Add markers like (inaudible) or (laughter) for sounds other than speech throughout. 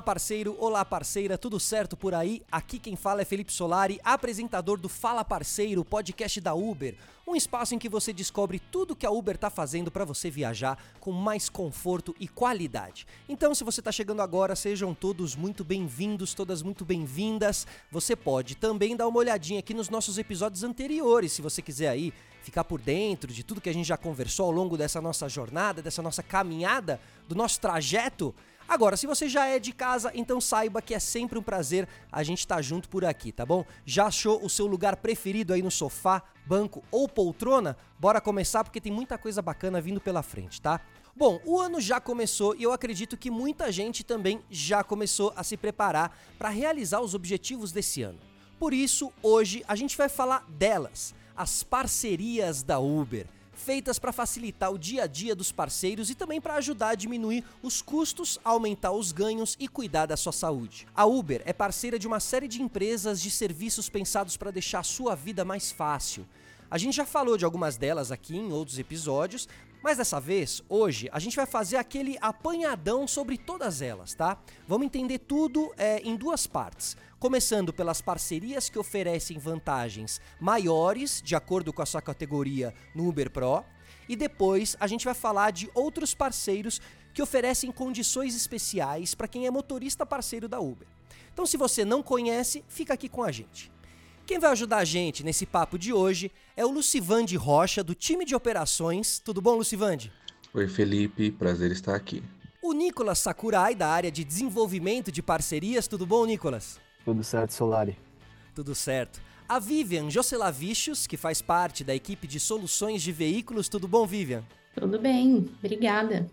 Olá, parceiro, olá, parceira, tudo certo por aí? Aqui quem fala é Felipe Solari, apresentador do Fala Parceiro, podcast da Uber. Um espaço em que você descobre tudo que a Uber tá fazendo para você viajar com mais conforto e qualidade. Então, se você tá chegando agora, sejam todos muito bem-vindos, todas muito bem-vindas. Você pode também dar uma olhadinha aqui nos nossos episódios anteriores, se você quiser aí ficar por dentro de tudo que a gente já conversou ao longo dessa nossa jornada, dessa nossa caminhada, do nosso trajeto. Agora, se você já é de casa, então saiba que é sempre um prazer a gente estar tá junto por aqui, tá bom? Já achou o seu lugar preferido aí no sofá, banco ou poltrona? Bora começar porque tem muita coisa bacana vindo pela frente, tá? Bom, o ano já começou e eu acredito que muita gente também já começou a se preparar para realizar os objetivos desse ano. Por isso, hoje a gente vai falar delas, as parcerias da Uber feitas para facilitar o dia a dia dos parceiros e também para ajudar a diminuir os custos, aumentar os ganhos e cuidar da sua saúde. A Uber é parceira de uma série de empresas de serviços pensados para deixar a sua vida mais fácil. A gente já falou de algumas delas aqui em outros episódios, mas dessa vez, hoje, a gente vai fazer aquele apanhadão sobre todas elas, tá? Vamos entender tudo é, em duas partes. Começando pelas parcerias que oferecem vantagens maiores, de acordo com a sua categoria no Uber Pro. E depois a gente vai falar de outros parceiros que oferecem condições especiais para quem é motorista parceiro da Uber. Então, se você não conhece, fica aqui com a gente. Quem vai ajudar a gente nesse papo de hoje é o Lucivande Rocha, do time de operações. Tudo bom, Lucivande? Oi, Felipe. Prazer estar aqui. O Nicolas Sakurai, da área de desenvolvimento de parcerias. Tudo bom, Nicolas? Tudo certo, Solari. Tudo certo. A Vivian Joselavichus, que faz parte da equipe de soluções de veículos. Tudo bom, Vivian? Tudo bem, obrigada.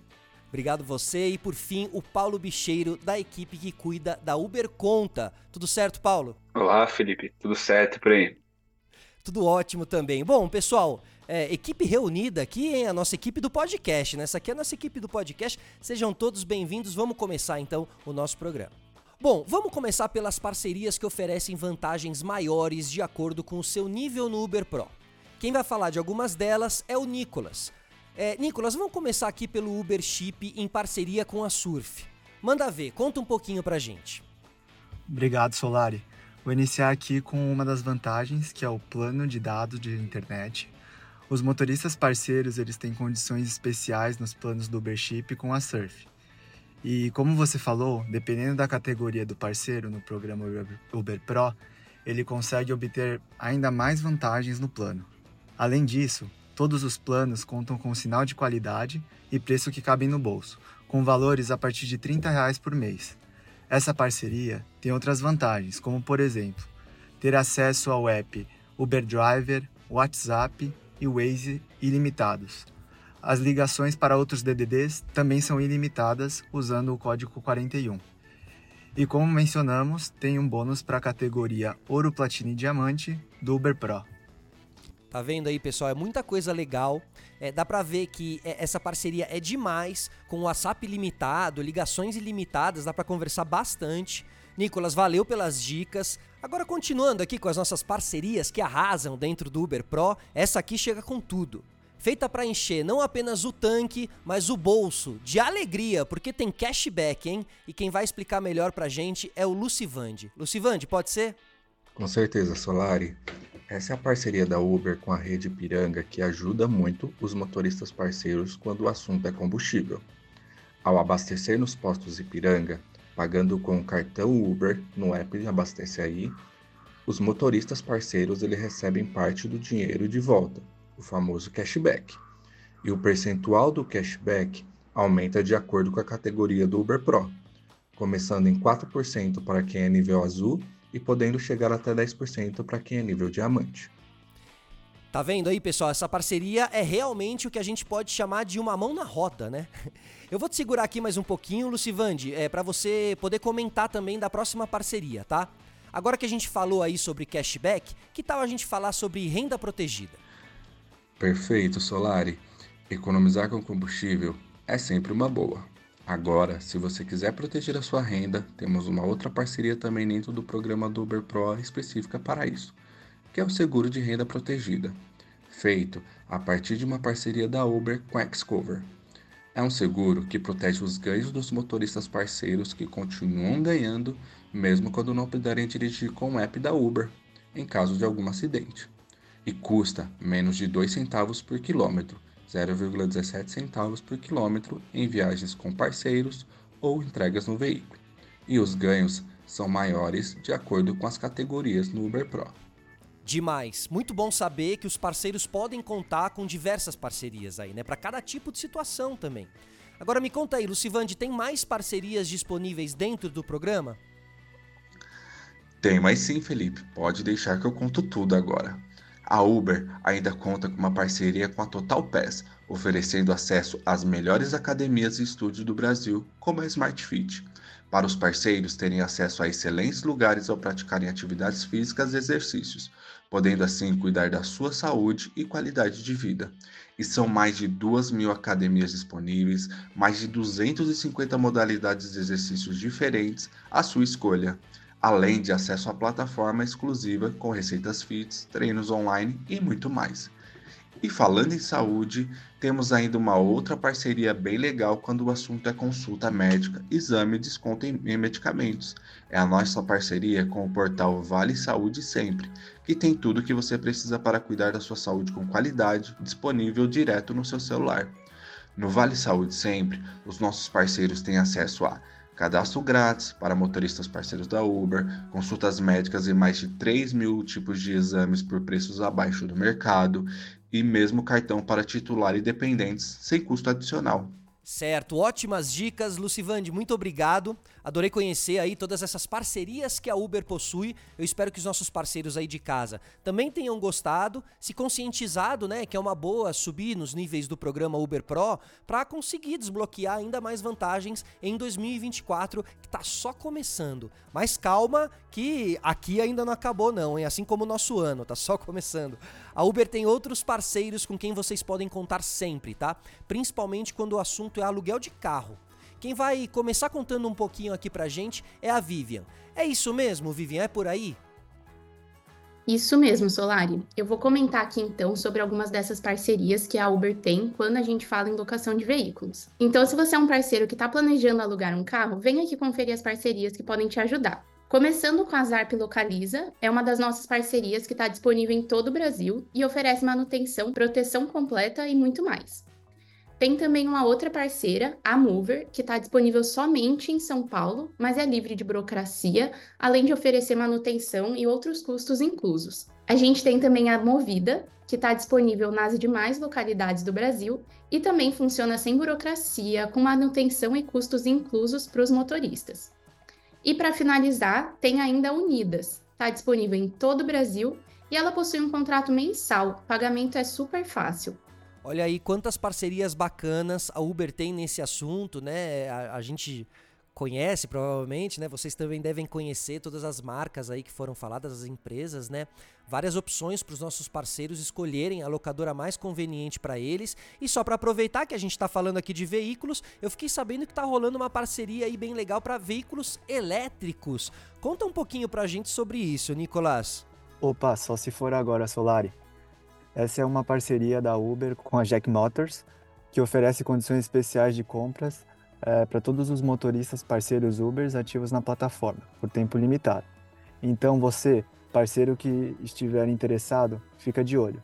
Obrigado você. E por fim, o Paulo Bicheiro, da equipe que cuida da Uber Conta. Tudo certo, Paulo? Olá, Felipe. Tudo certo por aí? Tudo ótimo também. Bom, pessoal, é, equipe reunida aqui, hein? A nossa equipe do podcast, né? Essa aqui é a nossa equipe do podcast. Sejam todos bem-vindos. Vamos começar então o nosso programa. Bom, vamos começar pelas parcerias que oferecem vantagens maiores de acordo com o seu nível no Uber Pro. Quem vai falar de algumas delas é o Nicolas. É, Nicolas, vamos começar aqui pelo Uber Chip em parceria com a Surf. Manda ver, conta um pouquinho pra gente. Obrigado, Solari. Vou iniciar aqui com uma das vantagens, que é o plano de dados de internet. Os motoristas parceiros, eles têm condições especiais nos planos do Uber Chip com a Surf. E como você falou, dependendo da categoria do parceiro no programa Uber Pro, ele consegue obter ainda mais vantagens no plano. Além disso, Todos os planos contam com sinal de qualidade e preço que cabem no bolso, com valores a partir de 30 reais por mês. Essa parceria tem outras vantagens, como por exemplo, ter acesso ao app Uber Driver, WhatsApp e Waze ilimitados. As ligações para outros DDDs também são ilimitadas usando o código 41. E como mencionamos, tem um bônus para a categoria Ouro, Platina e Diamante do Uber Pro. Tá vendo aí, pessoal? É muita coisa legal. É, dá pra ver que é, essa parceria é demais, com o WhatsApp limitado, ligações ilimitadas, dá pra conversar bastante. Nicolas, valeu pelas dicas. Agora, continuando aqui com as nossas parcerias que arrasam dentro do Uber Pro, essa aqui chega com tudo. Feita para encher não apenas o tanque, mas o bolso de alegria, porque tem cashback, hein? E quem vai explicar melhor pra gente é o Lucivande. Lucivande, pode ser? Com certeza, Solari. Essa é a parceria da Uber com a rede Piranga que ajuda muito os motoristas parceiros quando o assunto é combustível. Ao abastecer nos postos Ipiranga, pagando com o cartão Uber no app de Abastece Aí, os motoristas parceiros eles recebem parte do dinheiro de volta, o famoso cashback. E o percentual do cashback aumenta de acordo com a categoria do Uber Pro, começando em 4% para quem é nível azul e podendo chegar até 10% para quem é nível diamante. Tá vendo aí, pessoal? Essa parceria é realmente o que a gente pode chamar de uma mão na roda, né? (laughs) Eu vou te segurar aqui mais um pouquinho, Lucivande, é, para você poder comentar também da próxima parceria, tá? Agora que a gente falou aí sobre cashback, que tal a gente falar sobre renda protegida? Perfeito, Solari. Economizar com combustível é sempre uma boa. Agora, se você quiser proteger a sua renda, temos uma outra parceria também dentro do programa do Uber Pro específica para isso, que é o seguro de renda protegida, feito a partir de uma parceria da Uber com a Xcover. É um seguro que protege os ganhos dos motoristas parceiros que continuam ganhando mesmo quando não puderem dirigir com o app da Uber, em caso de algum acidente. E custa menos de 2 centavos por quilômetro, 0,17 centavos por quilômetro em viagens com parceiros ou entregas no veículo. E os ganhos são maiores de acordo com as categorias no Uber Pro. Demais. Muito bom saber que os parceiros podem contar com diversas parcerias aí, né? Para cada tipo de situação também. Agora me conta aí, Lucivande, tem mais parcerias disponíveis dentro do programa? Tem, mas sim, Felipe. Pode deixar que eu conto tudo agora. A Uber ainda conta com uma parceria com a Total Pass, oferecendo acesso às melhores academias e estúdios do Brasil, como a Smart Fit para os parceiros terem acesso a excelentes lugares ao praticarem atividades físicas e exercícios, podendo assim cuidar da sua saúde e qualidade de vida. E são mais de 2 mil academias disponíveis, mais de 250 modalidades de exercícios diferentes à sua escolha, além de acesso à plataforma exclusiva com receitas fits, treinos online e muito mais. E falando em saúde, temos ainda uma outra parceria bem legal quando o assunto é consulta médica, exame e desconto em medicamentos. É a nossa parceria com o portal Vale Saúde Sempre, que tem tudo o que você precisa para cuidar da sua saúde com qualidade, disponível direto no seu celular. No Vale Saúde Sempre, os nossos parceiros têm acesso a cadastro grátis para motoristas parceiros da Uber, consultas médicas e mais de 3 mil tipos de exames por preços abaixo do mercado, e mesmo cartão para titular e dependentes sem custo adicional. Certo, ótimas dicas, Lucivande, muito obrigado. Adorei conhecer aí todas essas parcerias que a Uber possui. Eu espero que os nossos parceiros aí de casa também tenham gostado, se conscientizado, né, que é uma boa subir nos níveis do programa Uber Pro para conseguir desbloquear ainda mais vantagens em 2024, que tá só começando. Mas calma, que aqui ainda não acabou não, hein? Assim como o nosso ano, tá só (laughs) começando. A Uber tem outros parceiros com quem vocês podem contar sempre, tá? Principalmente quando o assunto é aluguel de carro. Quem vai começar contando um pouquinho aqui pra gente é a Vivian. É isso mesmo, Vivian? É por aí? Isso mesmo, Solari. Eu vou comentar aqui então sobre algumas dessas parcerias que a Uber tem quando a gente fala em locação de veículos. Então, se você é um parceiro que está planejando alugar um carro, vem aqui conferir as parcerias que podem te ajudar. Começando com a Zarp Localiza, é uma das nossas parcerias que está disponível em todo o Brasil e oferece manutenção, proteção completa e muito mais. Tem também uma outra parceira, a Mover, que está disponível somente em São Paulo, mas é livre de burocracia, além de oferecer manutenção e outros custos inclusos. A gente tem também a Movida, que está disponível nas demais localidades do Brasil e também funciona sem burocracia, com manutenção e custos inclusos para os motoristas. E para finalizar, tem ainda a Unidas, está disponível em todo o Brasil e ela possui um contrato mensal, o pagamento é super fácil. Olha aí quantas parcerias bacanas a Uber tem nesse assunto, né? A, a, gente conhece provavelmente, né? Vocês também devem conhecer todas as marcas aí que foram faladas, as empresas, né? Várias opções para os nossos parceiros escolherem a locadora mais conveniente para eles. E só para aproveitar que a gente está falando aqui de veículos, eu fiquei sabendo que está rolando uma parceria aí bem legal para veículos elétricos. Conta um pouquinho para a gente sobre isso, Nicolás. Opa, só se for agora, Solari. Essa é uma parceria da Uber com a Jack Motors, que oferece condições especiais de compras é, para todos os motoristas parceiros Ubers ativos na plataforma, por tempo limitado. Então você, parceiro que estiver interessado, fica de olho.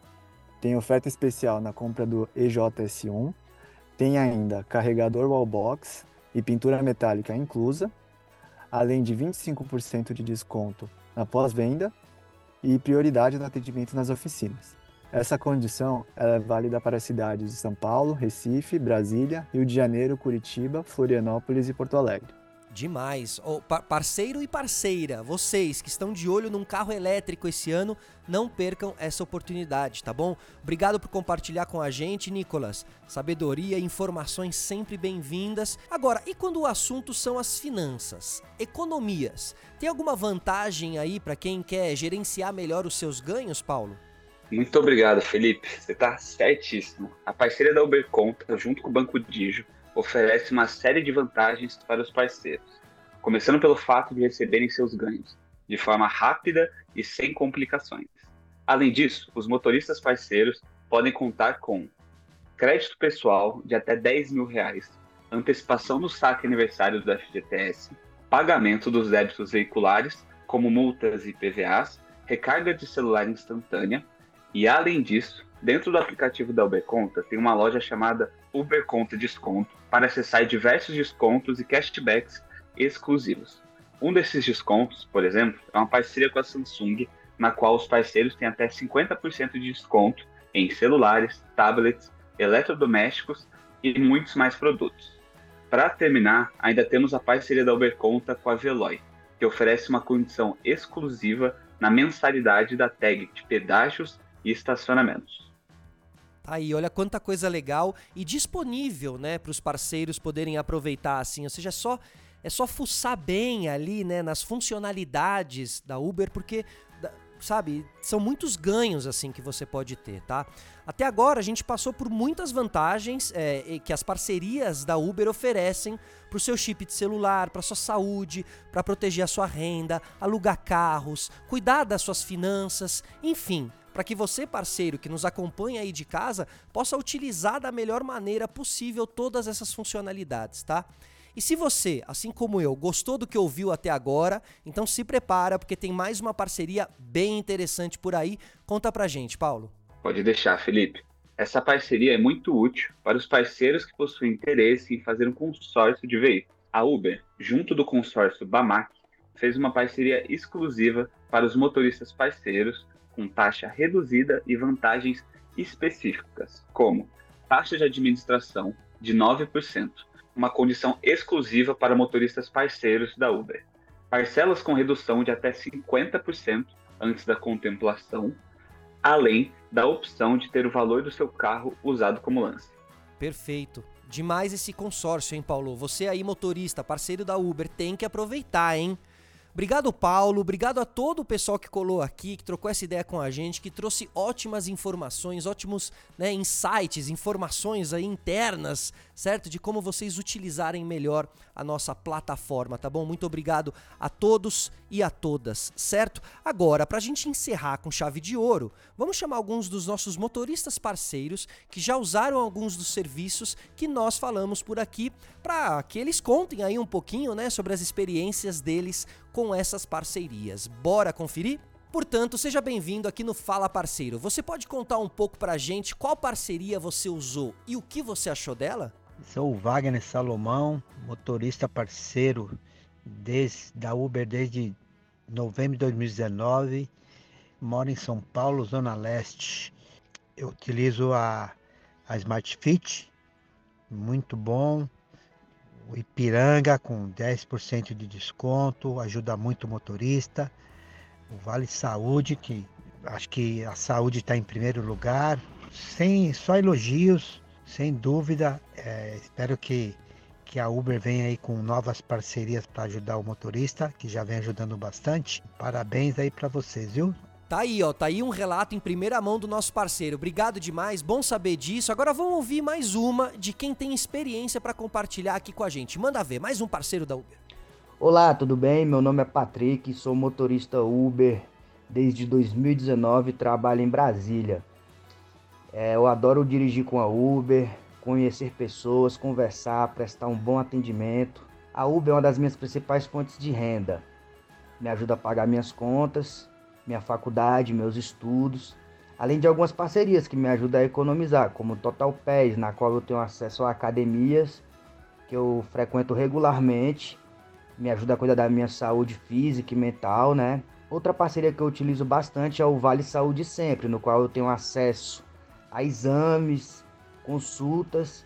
Tem oferta especial na compra do EJS1, tem ainda carregador wallbox e pintura metálica inclusa, além de 25% de desconto na pós-venda e prioridade no atendimento nas oficinas. Essa condição é válida para as cidades de São Paulo, Recife, Brasília, Rio de Janeiro, Curitiba, Florianópolis e Porto Alegre. Demais. Oh, par parceiro e parceira, vocês que estão de olho num carro elétrico esse ano, não percam essa oportunidade, tá bom? Obrigado por compartilhar com a gente, Nicolas. Sabedoria e informações sempre bem-vindas. Agora, e quando o assunto são as finanças, economias? Tem alguma vantagem aí para quem quer gerenciar melhor os seus ganhos, Paulo? Muito obrigado, Felipe. Você está certíssimo. A parceria da Uber Conta, junto com o Banco Digio, oferece uma série de vantagens para os parceiros, começando pelo fato de receberem seus ganhos de forma rápida e sem complicações. Além disso, os motoristas parceiros podem contar com crédito pessoal de até 10 mil reais, antecipação do saque aniversário do FGTS, pagamento dos débitos veiculares, como multas e PVAs, recarga de celular instantânea e, além disso, dentro do aplicativo da Uber Conta tem uma loja chamada Uber Conta Desconto para acessar diversos descontos e cashbacks exclusivos. Um desses descontos, por exemplo, é uma parceria com a Samsung, na qual os parceiros têm até 50% de desconto em celulares, tablets, eletrodomésticos e muitos mais produtos. Para terminar, ainda temos a parceria da Uber Conta com a Veloy, que oferece uma condição exclusiva na mensalidade da tag de pedágios e estacionamentos. Tá aí, olha quanta coisa legal e disponível, né, para os parceiros poderem aproveitar assim. Ou seja, é só é só fuçar bem ali, né, nas funcionalidades da Uber, porque sabe, são muitos ganhos assim que você pode ter, tá? Até agora a gente passou por muitas vantagens é, que as parcerias da Uber oferecem para o seu chip de celular, para sua saúde, para proteger a sua renda, alugar carros, cuidar das suas finanças, enfim, para que você, parceiro que nos acompanha aí de casa, possa utilizar da melhor maneira possível todas essas funcionalidades, tá? E se você, assim como eu, gostou do que ouviu até agora, então se prepara porque tem mais uma parceria bem interessante por aí. Conta pra gente, Paulo. Pode deixar, Felipe. Essa parceria é muito útil para os parceiros que possuem interesse em fazer um consórcio de veículos. A Uber, junto do consórcio Bamac, fez uma parceria exclusiva para os motoristas parceiros com taxa reduzida e vantagens específicas, como taxa de administração de 9%, uma condição exclusiva para motoristas parceiros da Uber. Parcelas com redução de até 50% antes da contemplação, além da opção de ter o valor do seu carro usado como lance. Perfeito. Demais esse consórcio, hein, Paulo? Você aí, motorista, parceiro da Uber, tem que aproveitar, hein? Obrigado, Paulo. Obrigado a todo o pessoal que colou aqui, que trocou essa ideia com a gente, que trouxe ótimas informações, ótimos né, insights, informações aí internas, certo? De como vocês utilizarem melhor a nossa plataforma, tá bom? Muito obrigado a todos e a todas, certo? Agora, para a gente encerrar com chave de ouro, vamos chamar alguns dos nossos motoristas parceiros que já usaram alguns dos serviços que nós falamos por aqui, para que eles contem aí um pouquinho, né, sobre as experiências deles com essas parcerias. Bora conferir? Portanto, seja bem-vindo aqui no Fala Parceiro. Você pode contar um pouco pra gente qual parceria você usou e o que você achou dela? Sou o Wagner Salomão, motorista parceiro desde, da Uber desde novembro de 2019. Moro em São Paulo, Zona Leste. Eu utilizo a, a Smart Fit, muito bom o Ipiranga com 10% de desconto, ajuda muito o motorista. O Vale Saúde, que acho que a saúde está em primeiro lugar. Sem só elogios, sem dúvida. É, espero que, que a Uber venha aí com novas parcerias para ajudar o motorista, que já vem ajudando bastante. Parabéns aí para vocês, viu? Tá aí, ó, tá aí um relato em primeira mão do nosso parceiro. Obrigado demais, bom saber disso. Agora vamos ouvir mais uma de quem tem experiência para compartilhar aqui com a gente. Manda ver, mais um parceiro da Uber. Olá, tudo bem? Meu nome é Patrick, sou motorista Uber desde 2019, trabalho em Brasília. É, eu adoro dirigir com a Uber, conhecer pessoas, conversar, prestar um bom atendimento. A Uber é uma das minhas principais fontes de renda. Me ajuda a pagar minhas contas minha faculdade, meus estudos, além de algumas parcerias que me ajudam a economizar, como Total Pés, na qual eu tenho acesso a academias que eu frequento regularmente, me ajuda a cuidar da minha saúde física e mental, né? Outra parceria que eu utilizo bastante é o Vale Saúde Sempre, no qual eu tenho acesso a exames, consultas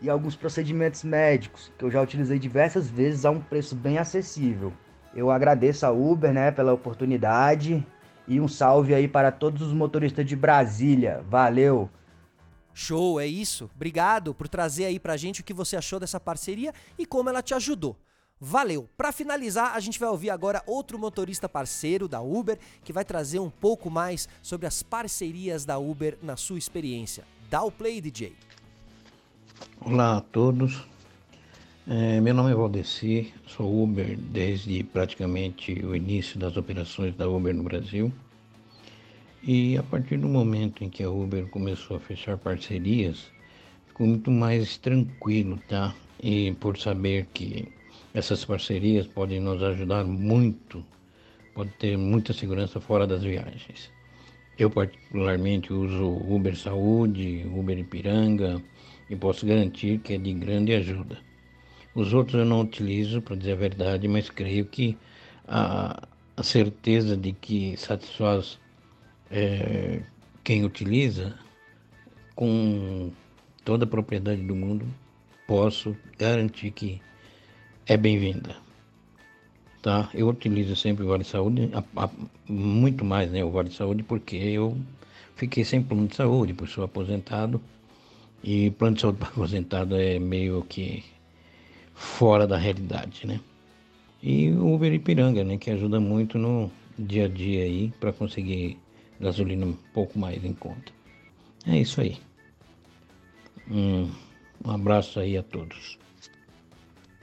e alguns procedimentos médicos que eu já utilizei diversas vezes a um preço bem acessível. Eu agradeço a Uber, né, pela oportunidade e um salve aí para todos os motoristas de Brasília. Valeu. Show, é isso. Obrigado por trazer aí pra gente o que você achou dessa parceria e como ela te ajudou. Valeu! Para finalizar, a gente vai ouvir agora outro motorista parceiro da Uber que vai trazer um pouco mais sobre as parcerias da Uber na sua experiência. Dá o play, DJ. Olá a todos. É, meu nome é Valdeci, sou Uber desde praticamente o início das operações da Uber no Brasil. E a partir do momento em que a Uber começou a fechar parcerias fico muito mais tranquilo, tá? E por saber que essas parcerias podem nos ajudar muito, pode ter muita segurança fora das viagens. Eu particularmente uso Uber Saúde, Uber Ipiranga e posso garantir que é de grande ajuda. Os outros eu não utilizo, para dizer a verdade, mas creio que a, a certeza de que satisfaz é, quem utiliza com toda a propriedade do mundo, posso garantir que é bem-vinda. Tá? Eu utilizo sempre o Vale Saúde, a, a, muito mais né, o Vale Saúde, porque eu fiquei sem plano de saúde, por sou aposentado, e plano de saúde (laughs) para aposentado é meio que fora da realidade, né? E o Uber Ipiranga, né, que ajuda muito no dia a dia aí para conseguir gasolina um pouco mais em conta. É isso aí. Um, um abraço aí a todos.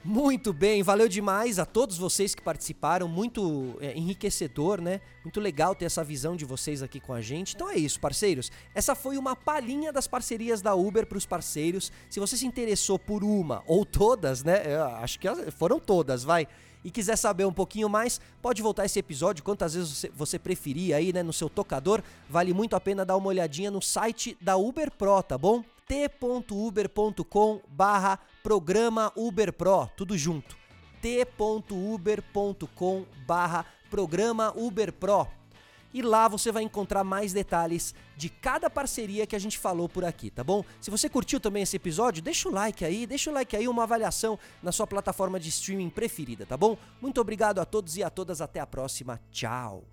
Muito bem, valeu demais a todos vocês que participaram, muito é, enriquecedor, né? Muito legal ter essa visão de vocês aqui com a gente. Então é isso, parceiros. Essa foi uma palhinha das parcerias da Uber para os parceiros. Se você se interessou por uma ou todas, né? Eu acho que foram todas, vai. E quiser saber um pouquinho mais, pode voltar esse episódio quantas vezes você, preferir aí, né, no seu tocador. Vale muito a pena dar uma olhadinha no site da Uber Pro, tá bom? t.uber.com barra programa Uber Pro, tudo junto. t.uber.com barra programa Uber Pro. E lá você vai encontrar mais detalhes de cada parceria que a gente falou por aqui, tá bom? Se você curtiu também esse episódio, deixa o like aí, deixa o like aí, uma avaliação na sua plataforma de streaming preferida, tá bom? Muito obrigado a todos e a todas, até a próxima. Tchau.